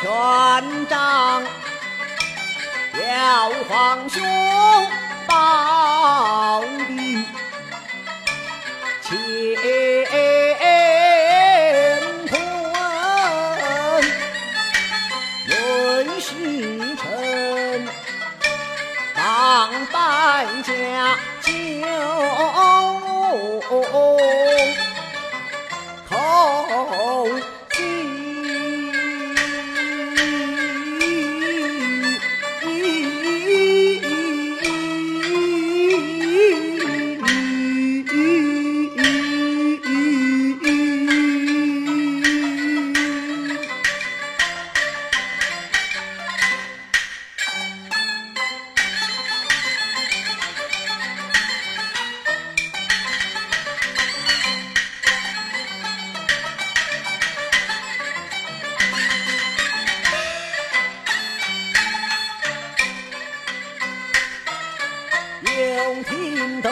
权杖要皇兄保庇，乾坤论虚实，帮败家救寇。又听得